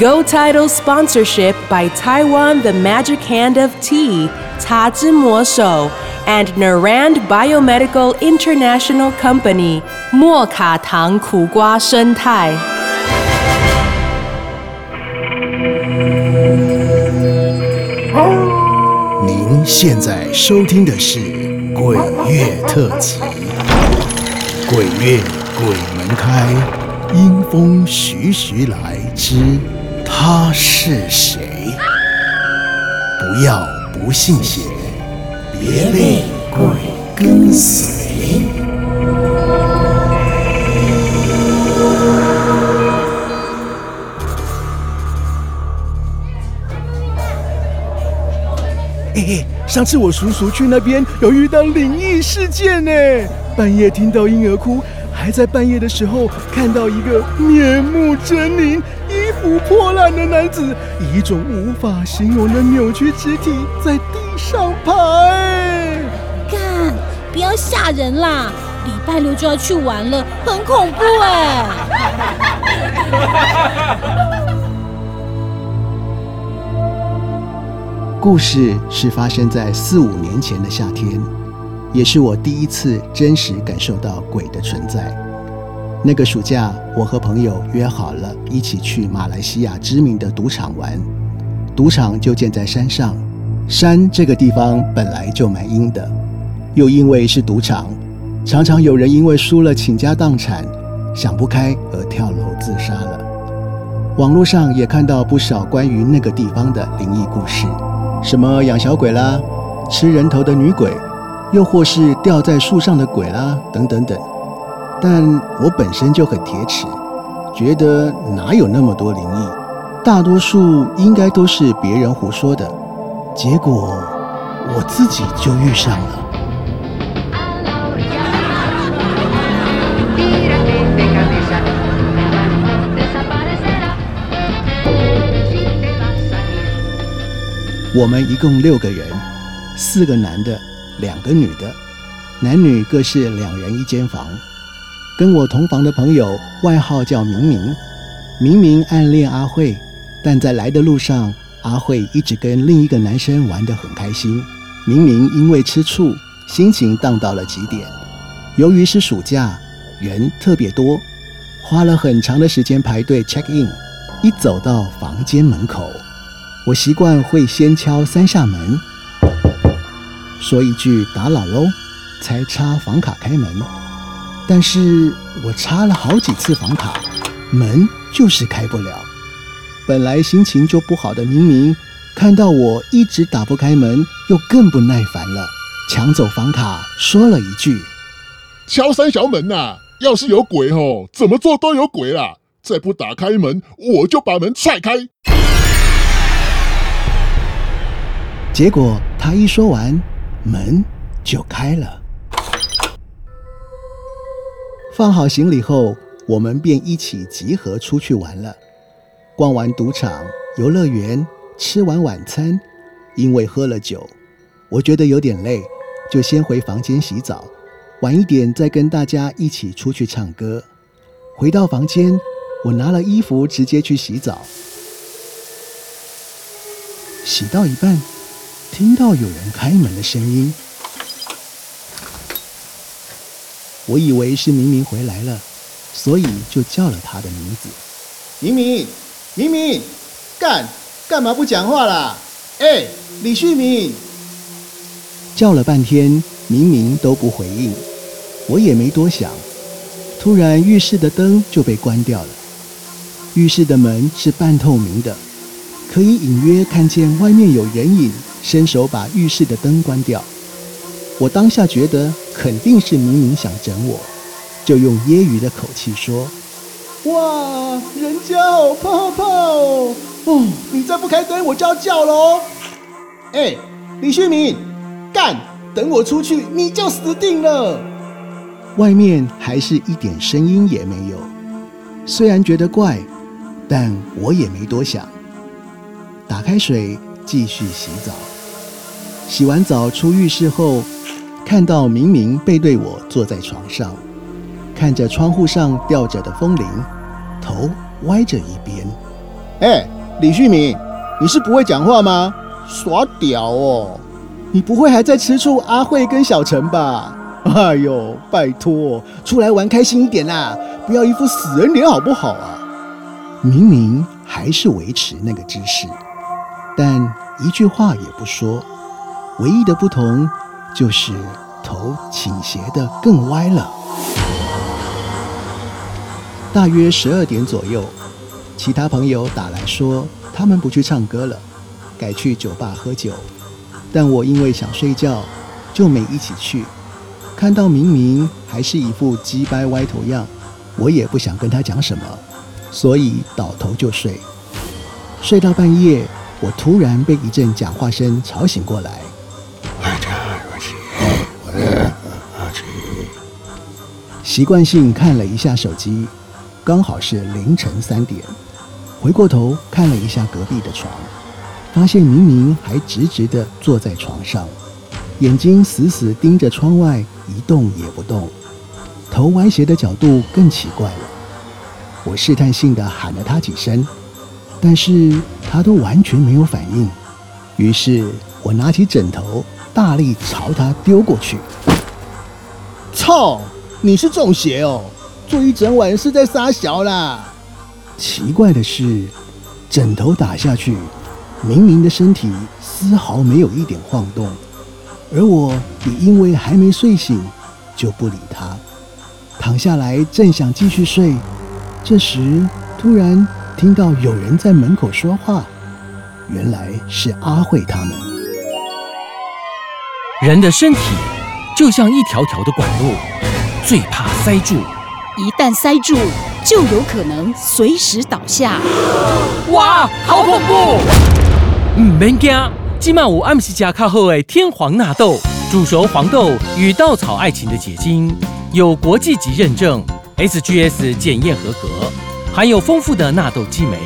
Go Title sponsorship by Taiwan The Magic Hand of Tea, Ta Zhi Mo Shou, and Narand Biomedical International Company, 莫卡糖苦瓜生态。您现在收听的是《鬼月特辑》，鬼月鬼门开，阴风徐徐来之 他是谁？不要不信邪，别被鬼跟随。嘿嘿，上次我叔叔去那边有遇到灵异事件呢，半夜听到婴儿哭，还在半夜的时候看到一个面目狰狞、衣服破烂的男子，以一种无法形容的扭曲肢体在地上爬。哎，干，不要吓人啦！礼拜六就要去玩了，很恐怖哎。故事是发生在四五年前的夏天，也是我第一次真实感受到鬼的存在。那个暑假，我和朋友约好了一起去马来西亚知名的赌场玩。赌场就建在山上，山这个地方本来就蛮阴的，又因为是赌场，常常有人因为输了倾家荡产，想不开而跳楼自杀了。网络上也看到不少关于那个地方的灵异故事。什么养小鬼啦，吃人头的女鬼，又或是吊在树上的鬼啦，等等等。但我本身就很铁齿，觉得哪有那么多灵异，大多数应该都是别人胡说的。结果我自己就遇上了。我们一共六个人，四个男的，两个女的，男女各是两人一间房。跟我同房的朋友外号叫明明，明明暗恋阿慧，但在来的路上，阿慧一直跟另一个男生玩得很开心。明明因为吃醋，心情荡到了极点。由于是暑假，人特别多，花了很长的时间排队 check in。一走到房间门口，我习惯会先敲三下门，说一句“打扰喽”，才插房卡开门。但是我插了好几次房卡，门就是开不了。本来心情就不好的明明，看到我一直打不开门，又更不耐烦了，抢走房卡，说了一句敲三小门呐、要是有鬼吼，怎么做都有鬼啦！再不打开门，我就把门踹开。结果他一说完，门就开了。放好行李后，我们便一起集合出去玩了。逛完赌场、游乐园，吃完晚餐，因为喝了酒，我觉得有点累，就先回房间洗澡，晚一点再跟大家一起出去唱歌。回到房间，我拿了衣服直接去洗澡，洗到一半，听到有人开门的声音，我以为是明明回来了，所以就叫了他的名字。明明，明明，干干嘛不讲话啦？哎，李旭明，叫了半天，明明都不回应，我也没多想。突然，浴室的灯就被关掉了。浴室的门是半透明的，可以隐约看见外面有人影，伸手把浴室的灯关掉。我当下觉得肯定是明明想整我，就用揶揄的口气说：“哇，人家好怕怕哦！哦，你再不开灯，我就要叫喽！”哎，李旭明，干！等我出去，你就死定了。外面还是一点声音也没有。虽然觉得怪，但我也没多想。打开水，继续洗澡。洗完澡出浴室后，看到明明背对我坐在床上，看着窗户上吊着的风铃，头歪着一边。哎，李旭明，你是不会讲话吗？耍屌哦！你不会还在吃醋阿慧跟小陈吧？哎呦，拜托，出来玩开心一点啦，不要一副死人脸好不好啊？明明还是维持那个姿势，但一句话也不说。唯一的不同就是头倾斜的更歪了。大约十二点左右，其他朋友打来说他们不去唱歌了，改去酒吧喝酒。但我因为想睡觉，就没一起去。看到明明还是一副鸡掰歪头样，我也不想跟他讲什么，所以倒头就睡。睡到半夜，我突然被一阵讲话声吵醒过来。习惯性看了一下手机，刚好是凌晨三点。回过头看了一下隔壁的床。发现明明还直直地坐在床上，眼睛死死盯着窗外，一动也不动，头歪斜的角度更奇怪了。我试探性地喊了他几声，但是他都完全没有反应。于是我拿起枕头，大力朝他丢过去。操！你是中邪哦！坐一整晚是在撒小啦。奇怪的是，枕头打下去。明明的身体丝毫没有一点晃动，而我也因为还没睡醒，就不理他，躺下来正想继续睡，这时突然听到有人在门口说话，原来是阿慧他们。人的身体就像一条条的管路，最怕塞住，一旦塞住，就有可能随时倒下。哇，好恐怖！唔免惊，今晚我暗时加较好的天皇纳豆，煮熟黄豆与稻草爱情的结晶，有国际级认证，SGS 检验合格，含有丰富的纳豆激酶，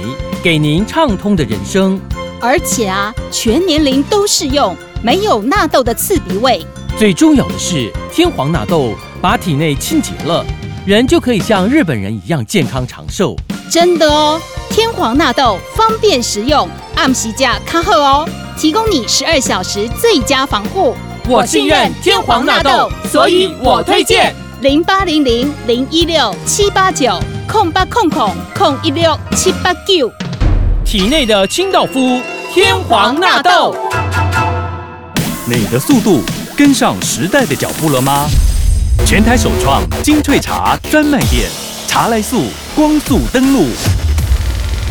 给您畅通的人生。而且啊，全年龄都适用，没有纳豆的刺鼻味。最重要的是，天皇纳豆把体内清洁了，人就可以像日本人一样健康长寿。真的哦，天皇纳豆方便实用。按时价卡好哦，提供你十二小时最佳防护。我信任天皇纳豆，所以我推荐零八零零零一六七八九空八空空空一六七八九。体内的清道夫，天皇纳豆。你的速度跟上时代的脚步了吗？全台首创精萃茶专卖店，茶来速光速登录。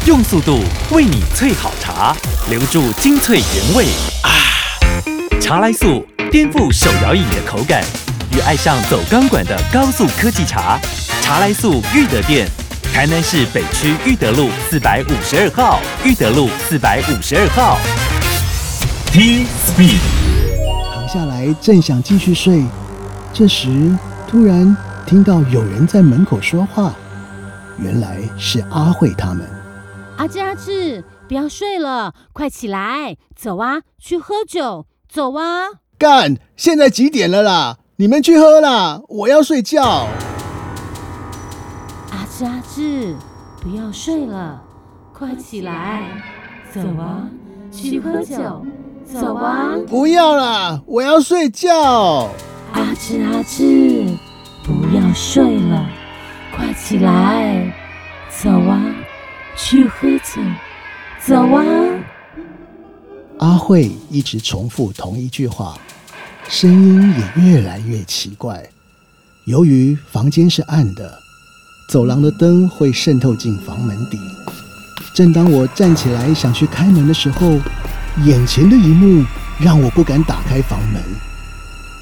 用速度为你萃好茶，留住精粹原味啊！茶来速颠覆手摇饮的口感，与爱上走钢管的高速科技茶。茶来速裕德店，台南市北区裕德路四百五十二号。裕德路四百五十二号。T Speed。躺下来正想继续睡，这时突然听到有人在门口说话，原来是阿慧他们。阿志阿志，不要睡了，快起来，走啊，去喝酒，走啊！干，现在几点了啦？你们去喝啦，我要睡觉。阿志阿志，不要睡了，快起来，走啊，去喝酒，走啊！不要啦，我要睡觉。阿志阿志，不要睡了，快起来，走啊！去喝酒，走啊！阿慧一直重复同一句话，声音也越来越奇怪。由于房间是暗的，走廊的灯会渗透进房门底。正当我站起来想去开门的时候，眼前的一幕让我不敢打开房门。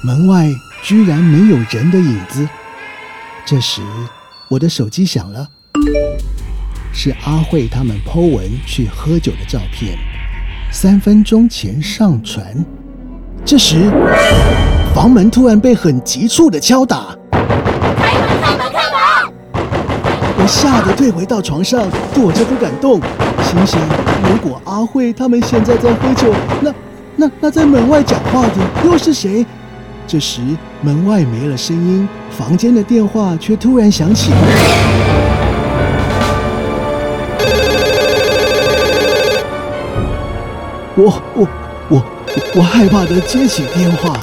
门外居然没有人的影子。这时，我的手机响了。是阿慧他们 Po 文去喝酒的照片，三分钟前上传。这时，房门突然被很急促的敲打。开门，开门，开门我吓得退回到床上，躲着不敢动，心想：如果阿慧他们现在在喝酒，那那那在门外讲话的又是谁？这时门外没了声音，房间的电话却突然响起。我我我我害怕的接起电话，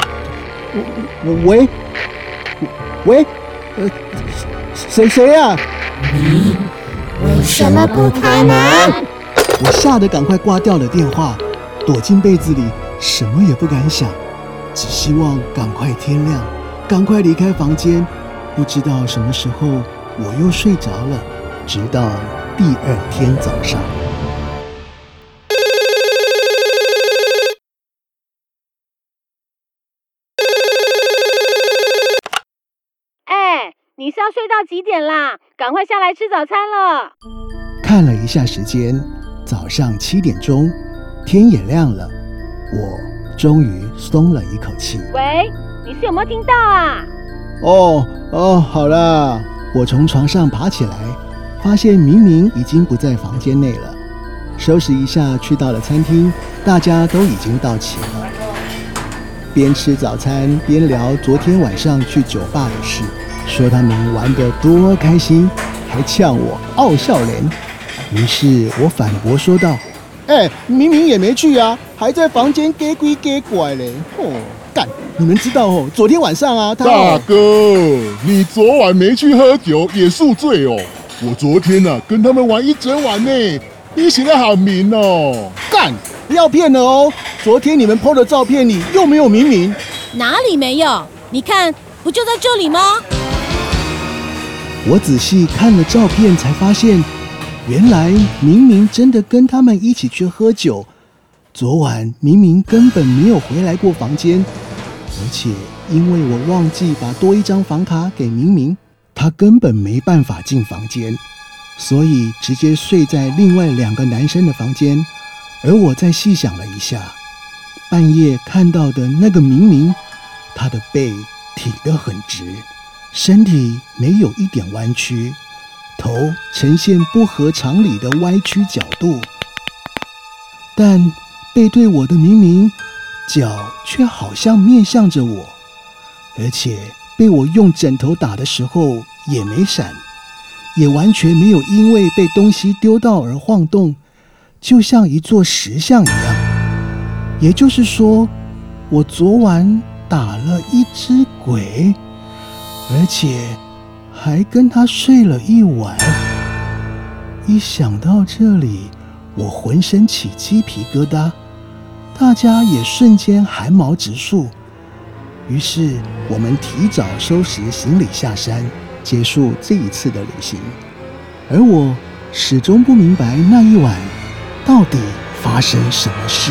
我我喂？喂，呃，谁谁呀、为什么不开门？我吓得赶快挂掉了电话，躲进被子里，什么也不敢想，只希望赶快天亮，赶快离开房间。不知道什么时候我又睡着了，直到第二天早上。哎，你是要睡到几点啦？赶快下来吃早餐了。看了一下时间，早上七点钟，天也亮了，我终于松了一口气。喂，你是有没有听到啊？哦哦，好啦，我从床上爬起来，发现明明已经不在房间内了。收拾一下，去到了餐厅，大家都已经到齐了。边吃早餐边聊昨天晚上去酒吧的事，说他们玩得多开心，还呛我傲笑脸。于是我反驳说道：“哎、明明也没去啊，还在房间给鬼给拐嘞！哦，干！你们知道哦，昨天晚上啊，他大哥，你昨晚没去喝酒也宿醉哦。我昨天呐、跟他们玩一整晚呢，你写的好明哦。干，不要骗了哦！昨天你们 PO 的照片里又没有明明。哪里没有？你看，不就在这里吗？我仔细看了照片，才发现，原来明明真的跟他们一起去喝酒。昨晚明明根本没有回来过房间，而且因为我忘记把多一张房卡给明明，他根本没办法进房间，所以直接睡在另外两个男生的房间。而我再细想了一下，半夜看到的那个明明，他的背挺得很直。身体没有一点弯曲，头呈现不合常理的歪曲角度，但背对我的明明，脚却好像面向着我，而且被我用枕头打的时候也没闪，也完全没有因为被东西丢到而晃动，就像一座石像一样。也就是说，我昨晚打了一只鬼。而且还跟他睡了一晚。一想到这里，我浑身起鸡皮疙瘩，大家也瞬间汗毛直竖。于是我们提早收拾行李下山，结束这一次的旅行。而我始终不明白那一晚到底发生什么事。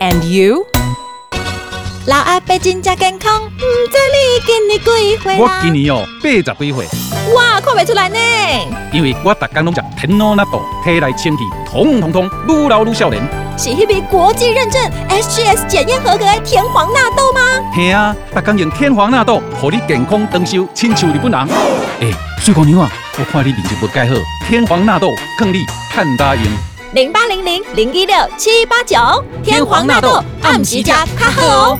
and you? 老阿伯真正健康，唔知你今年几岁我？今年哦八十几岁，哇，看不出来呢。因为我逐工拢食天罗纳豆，体内清气通通通愈老愈少年。是迄笔国际认证 SGS 检验合格的天皇纳豆吗？嘿啊，逐工用天皇纳豆，互你健康长寿，亲像日本人。诶、水姑娘啊，我看你面色不改好，天皇纳豆更你趁大用。零八零零零一六七八九，天皇纳豆暗时加较好哦。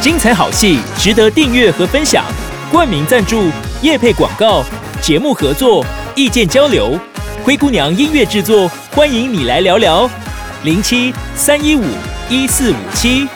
精彩好戏值得订阅和分享，冠名赞助、业配广告、节目合作、意见交流，灰姑娘音乐制作，欢迎你来聊聊，零七三一五一四五七。